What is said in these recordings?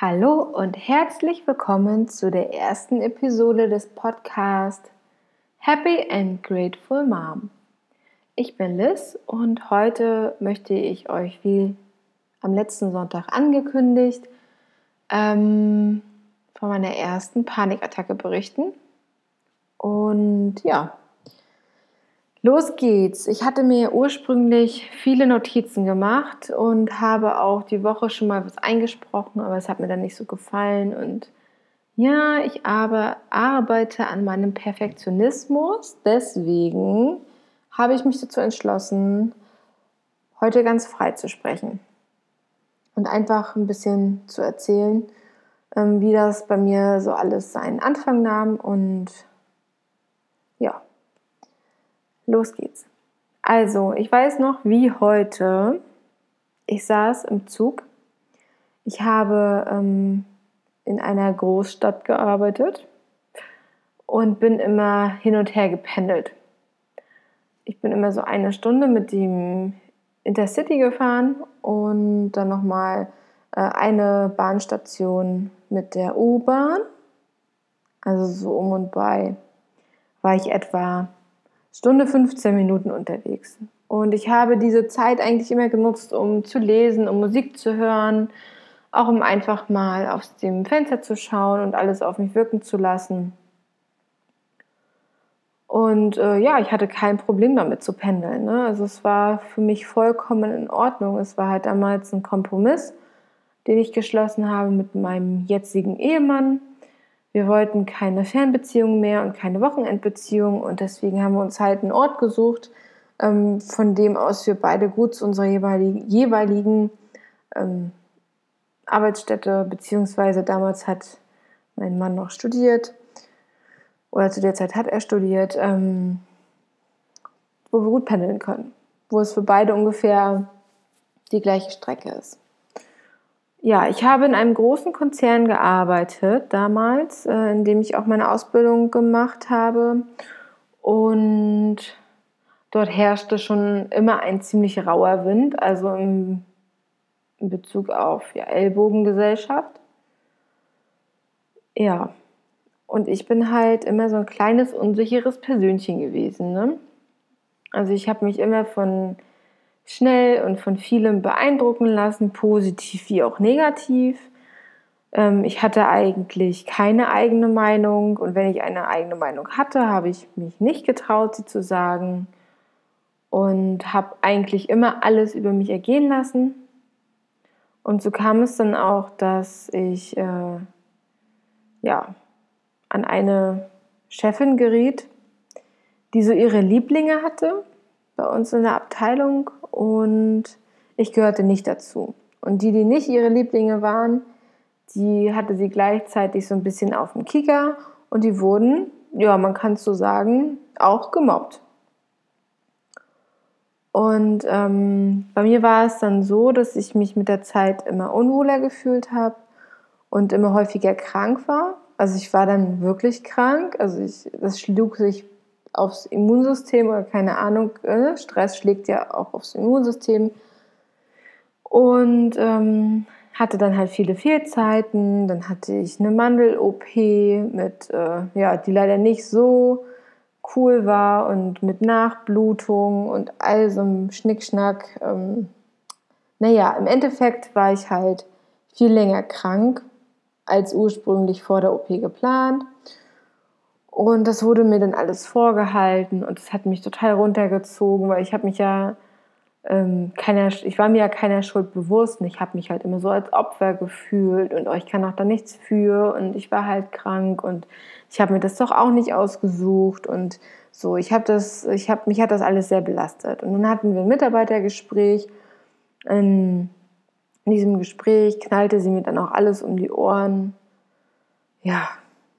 Hallo und herzlich willkommen zu der ersten Episode des Podcasts Happy and Grateful Mom. Ich bin Liz und heute möchte ich euch, wie am letzten Sonntag angekündigt, ähm, von meiner ersten Panikattacke berichten. Und ja, Los geht's. Ich hatte mir ursprünglich viele Notizen gemacht und habe auch die Woche schon mal was eingesprochen, aber es hat mir dann nicht so gefallen. Und ja, ich aber arbeite an meinem Perfektionismus. Deswegen habe ich mich dazu entschlossen, heute ganz frei zu sprechen und einfach ein bisschen zu erzählen, ähm, wie das bei mir so alles seinen Anfang nahm und. Los geht's. Also, ich weiß noch wie heute. Ich saß im Zug. Ich habe ähm, in einer Großstadt gearbeitet und bin immer hin und her gependelt. Ich bin immer so eine Stunde mit dem Intercity gefahren und dann nochmal äh, eine Bahnstation mit der U-Bahn. Also so um und bei war ich etwa Stunde 15 Minuten unterwegs. Und ich habe diese Zeit eigentlich immer genutzt, um zu lesen, um Musik zu hören, auch um einfach mal aus dem Fenster zu schauen und alles auf mich wirken zu lassen. Und äh, ja, ich hatte kein Problem damit zu pendeln. Ne? Also es war für mich vollkommen in Ordnung. Es war halt damals ein Kompromiss, den ich geschlossen habe mit meinem jetzigen Ehemann. Wir wollten keine Fernbeziehung mehr und keine Wochenendbeziehung und deswegen haben wir uns halt einen Ort gesucht, ähm, von dem aus wir beide gut zu unserer jeweiligen, jeweiligen ähm, Arbeitsstätte, beziehungsweise damals hat mein Mann noch studiert oder zu der Zeit hat er studiert, ähm, wo wir gut pendeln können, wo es für beide ungefähr die gleiche Strecke ist. Ja, ich habe in einem großen Konzern gearbeitet damals, äh, in dem ich auch meine Ausbildung gemacht habe. Und dort herrschte schon immer ein ziemlich rauer Wind, also in Bezug auf ja, Ellbogengesellschaft. Ja, und ich bin halt immer so ein kleines, unsicheres Persönchen gewesen. Ne? Also ich habe mich immer von schnell und von vielem beeindrucken lassen, positiv wie auch negativ. Ähm, ich hatte eigentlich keine eigene Meinung und wenn ich eine eigene Meinung hatte, habe ich mich nicht getraut, sie zu sagen und habe eigentlich immer alles über mich ergehen lassen. Und so kam es dann auch, dass ich äh, ja, an eine Chefin geriet, die so ihre Lieblinge hatte bei uns in der Abteilung und ich gehörte nicht dazu. Und die, die nicht ihre Lieblinge waren, die hatte sie gleichzeitig so ein bisschen auf dem Kicker und die wurden, ja, man kann es so sagen, auch gemobbt. Und ähm, bei mir war es dann so, dass ich mich mit der Zeit immer unwohler gefühlt habe und immer häufiger krank war. Also ich war dann wirklich krank. Also ich, das schlug sich aufs Immunsystem oder keine Ahnung, äh, Stress schlägt ja auch aufs Immunsystem. Und ähm, hatte dann halt viele Fehlzeiten. Dann hatte ich eine Mandel-OP mit, äh, ja, die leider nicht so cool war und mit Nachblutung und all so einem Schnickschnack. Ähm, naja, im Endeffekt war ich halt viel länger krank als ursprünglich vor der OP geplant. Und das wurde mir dann alles vorgehalten und es hat mich total runtergezogen, weil ich habe mich ja ähm, keiner, ich war mir ja keiner Schuld bewusst und ich habe mich halt immer so als Opfer gefühlt und euch kann auch da nichts für und ich war halt krank und ich habe mir das doch auch nicht ausgesucht und so, ich habe das, ich habe mich hat das alles sehr belastet und dann hatten wir ein Mitarbeitergespräch. In diesem Gespräch knallte sie mir dann auch alles um die Ohren. Ja,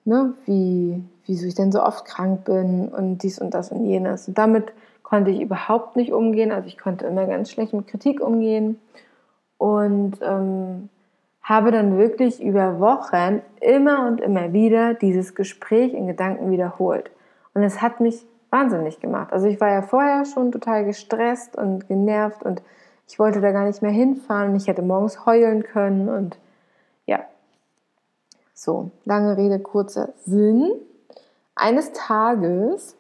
ne, wie wieso ich denn so oft krank bin und dies und das und jenes. Und damit konnte ich überhaupt nicht umgehen. Also ich konnte immer ganz schlecht mit Kritik umgehen und ähm, habe dann wirklich über Wochen immer und immer wieder dieses Gespräch in Gedanken wiederholt. Und es hat mich wahnsinnig gemacht. Also ich war ja vorher schon total gestresst und genervt und ich wollte da gar nicht mehr hinfahren. Ich hätte morgens heulen können und So, lange Rede, kurzer Sinn. Eines Tages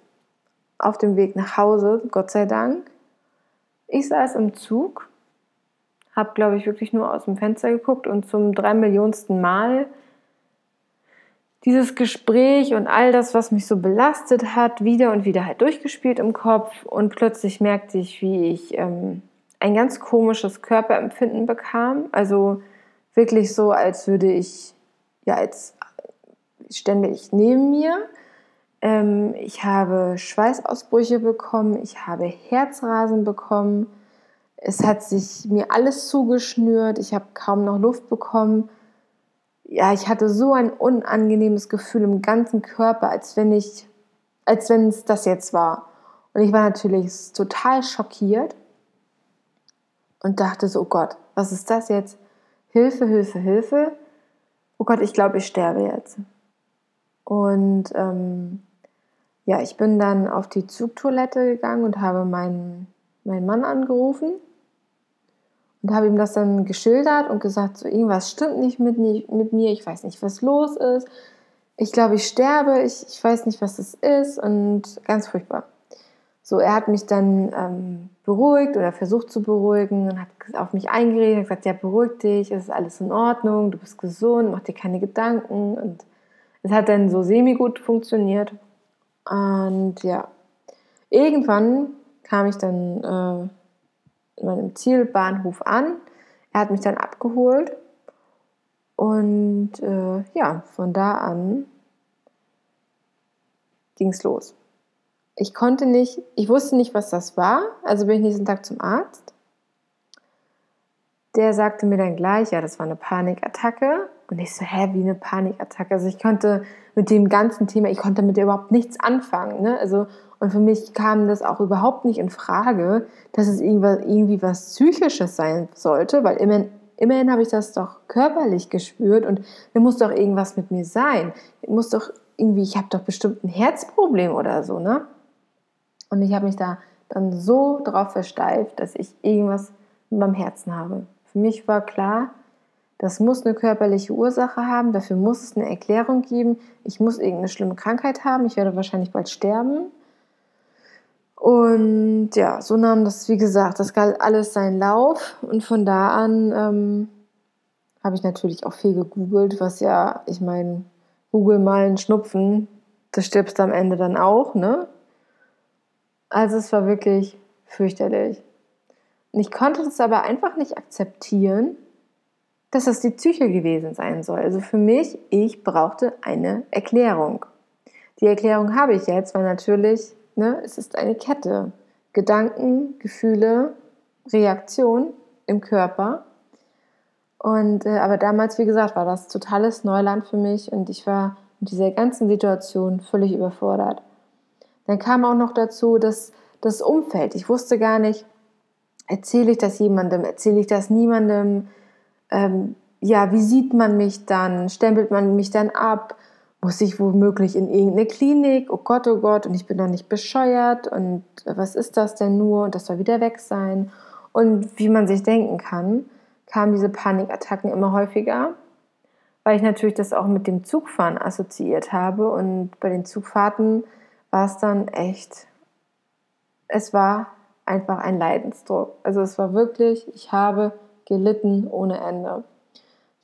auf dem Weg nach Hause, Gott sei Dank, ich saß im Zug, habe, glaube ich, wirklich nur aus dem Fenster geguckt und zum drei Millionsten Mal dieses Gespräch und all das, was mich so belastet hat, wieder und wieder halt durchgespielt im Kopf und plötzlich merkte ich, wie ich ähm, ein ganz komisches Körperempfinden bekam. Also wirklich so, als würde ich, ja, stände ich neben mir. Ähm, ich habe Schweißausbrüche bekommen, ich habe Herzrasen bekommen. Es hat sich mir alles zugeschnürt, ich habe kaum noch Luft bekommen. Ja, ich hatte so ein unangenehmes Gefühl im ganzen Körper, als wenn ich, als wenn es das jetzt war. Und ich war natürlich total schockiert und dachte so, oh Gott, was ist das jetzt? Hilfe, Hilfe, Hilfe. Oh Gott, ich glaube, ich sterbe jetzt. Und ähm, ja, ich bin dann auf die Zugtoilette gegangen und habe meinen, meinen Mann angerufen und habe ihm das dann geschildert und gesagt, so irgendwas stimmt nicht mit, mit mir, ich weiß nicht, was los ist. Ich glaube, ich sterbe, ich, ich weiß nicht, was das ist und ganz furchtbar. So, er hat mich dann ähm, beruhigt oder versucht zu beruhigen und hat auf mich eingeredet, hat gesagt, ja, beruhig dich, es ist alles in Ordnung, du bist gesund, mach dir keine Gedanken. Und es hat dann so semi-gut funktioniert. Und ja, irgendwann kam ich dann äh, in meinem Zielbahnhof an. Er hat mich dann abgeholt. Und äh, ja, von da an ging es los ich konnte nicht, ich wusste nicht, was das war, also bin ich nächsten Tag zum Arzt. Der sagte mir dann gleich, ja, das war eine Panikattacke. Und ich so, hä, wie eine Panikattacke? Also ich konnte mit dem ganzen Thema, ich konnte mit überhaupt nichts anfangen. Ne? Also, und für mich kam das auch überhaupt nicht in Frage, dass es irgendwie was Psychisches sein sollte, weil immerhin, immerhin habe ich das doch körperlich gespürt und da muss doch irgendwas mit mir sein. Ich muss doch irgendwie, ich habe doch bestimmt ein Herzproblem oder so, ne? Und ich habe mich da dann so drauf versteift, dass ich irgendwas in meinem Herzen habe. Für mich war klar, das muss eine körperliche Ursache haben, dafür muss es eine Erklärung geben. Ich muss irgendeine schlimme Krankheit haben, ich werde wahrscheinlich bald sterben. Und ja, so nahm das, wie gesagt, das galt alles seinen Lauf. Und von da an ähm, habe ich natürlich auch viel gegoogelt, was ja, ich meine, Google mal einen Schnupfen, du stirbst am Ende dann auch, ne? Also es war wirklich fürchterlich. Und ich konnte es aber einfach nicht akzeptieren, dass das die Psyche gewesen sein soll. Also für mich, ich brauchte eine Erklärung. Die Erklärung habe ich jetzt, weil natürlich, ne, es ist eine Kette. Gedanken, Gefühle, Reaktion im Körper. Und äh, aber damals, wie gesagt, war das totales Neuland für mich und ich war mit dieser ganzen Situation völlig überfordert. Dann kam auch noch dazu, dass das Umfeld, ich wusste gar nicht, erzähle ich das jemandem, erzähle ich das niemandem, ähm, ja, wie sieht man mich dann, stempelt man mich dann ab, muss ich womöglich in irgendeine Klinik, oh Gott, oh Gott, und ich bin doch nicht bescheuert. Und was ist das denn nur? Und das soll wieder weg sein. Und wie man sich denken kann, kamen diese Panikattacken immer häufiger, weil ich natürlich das auch mit dem Zugfahren assoziiert habe. Und bei den Zugfahrten war es dann echt, es war einfach ein Leidensdruck. Also es war wirklich, ich habe gelitten ohne Ende.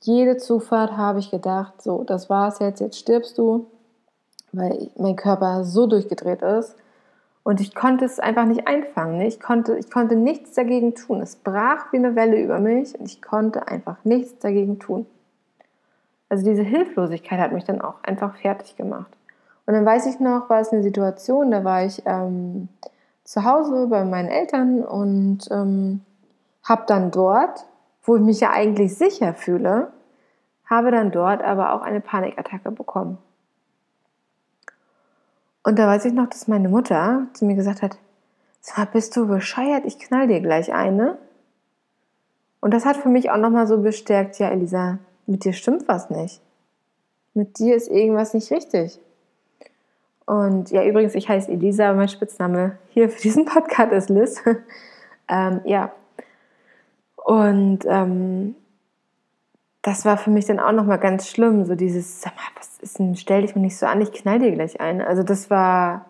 Jede Zufahrt habe ich gedacht, so, das war's jetzt, jetzt stirbst du, weil mein Körper so durchgedreht ist. Und ich konnte es einfach nicht einfangen. Ich, konnte, ich konnte nichts dagegen tun. Es brach wie eine Welle über mich und ich konnte einfach nichts dagegen tun. Also diese Hilflosigkeit hat mich dann auch einfach fertig gemacht. Und dann weiß ich noch, war es eine Situation, da war ich ähm, zu Hause bei meinen Eltern und ähm, habe dann dort, wo ich mich ja eigentlich sicher fühle, habe dann dort aber auch eine Panikattacke bekommen. Und da weiß ich noch, dass meine Mutter zu mir gesagt hat, Sag bist du bescheuert, ich knall dir gleich eine. Und das hat für mich auch nochmal so bestärkt, ja Elisa, mit dir stimmt was nicht. Mit dir ist irgendwas nicht richtig. Und ja, übrigens, ich heiße Elisa, mein Spitzname hier für diesen Podcast ist Liz. ähm, ja. Und ähm, das war für mich dann auch nochmal ganz schlimm. So dieses, sag mal, was ist denn, stell dich mir nicht so an, ich knall dir gleich ein. Also das war,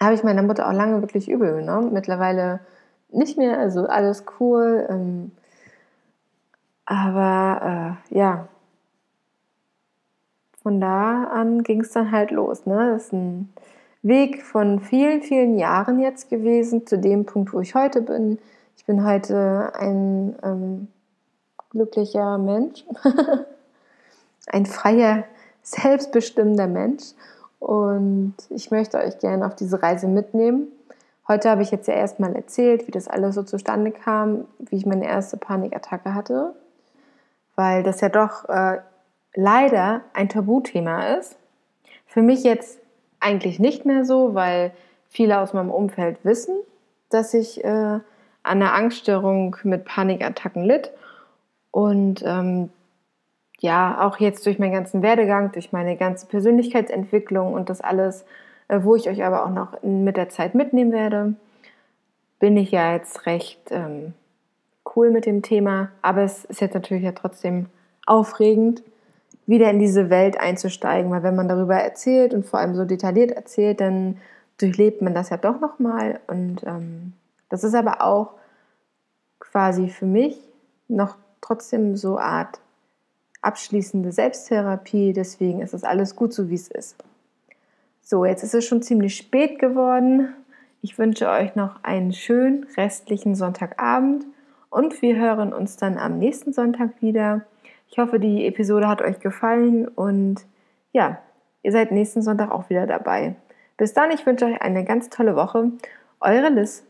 habe ich meiner Mutter auch lange wirklich übel genommen. Mittlerweile nicht mehr, also alles cool. Ähm, aber äh, ja, von da an ging es dann halt los. Ne? Das ist ein Weg von vielen, vielen Jahren jetzt gewesen, zu dem Punkt, wo ich heute bin. Ich bin heute ein ähm, glücklicher Mensch, ein freier, selbstbestimmter Mensch. Und ich möchte euch gerne auf diese Reise mitnehmen. Heute habe ich jetzt ja erstmal erzählt, wie das alles so zustande kam, wie ich meine erste Panikattacke hatte, weil das ja doch äh, leider ein Tabuthema ist. Für mich jetzt eigentlich nicht mehr so, weil viele aus meinem Umfeld wissen, dass ich äh, an einer Angststörung mit Panikattacken litt und ähm, ja, auch jetzt durch meinen ganzen Werdegang, durch meine ganze Persönlichkeitsentwicklung und das alles, äh, wo ich euch aber auch noch mit der Zeit mitnehmen werde, bin ich ja jetzt recht ähm, cool mit dem Thema. Aber es ist jetzt natürlich ja trotzdem aufregend, wieder in diese Welt einzusteigen, weil wenn man darüber erzählt und vor allem so detailliert erzählt, dann durchlebt man das ja doch nochmal. Und ähm, das ist aber auch quasi für mich noch trotzdem so eine Art abschließende Selbsttherapie. Deswegen ist das alles gut so, wie es ist. So, jetzt ist es schon ziemlich spät geworden. Ich wünsche euch noch einen schönen restlichen Sonntagabend und wir hören uns dann am nächsten Sonntag wieder. Ich hoffe, die Episode hat euch gefallen und ja, ihr seid nächsten Sonntag auch wieder dabei. Bis dann, ich wünsche euch eine ganz tolle Woche. Eure Liz.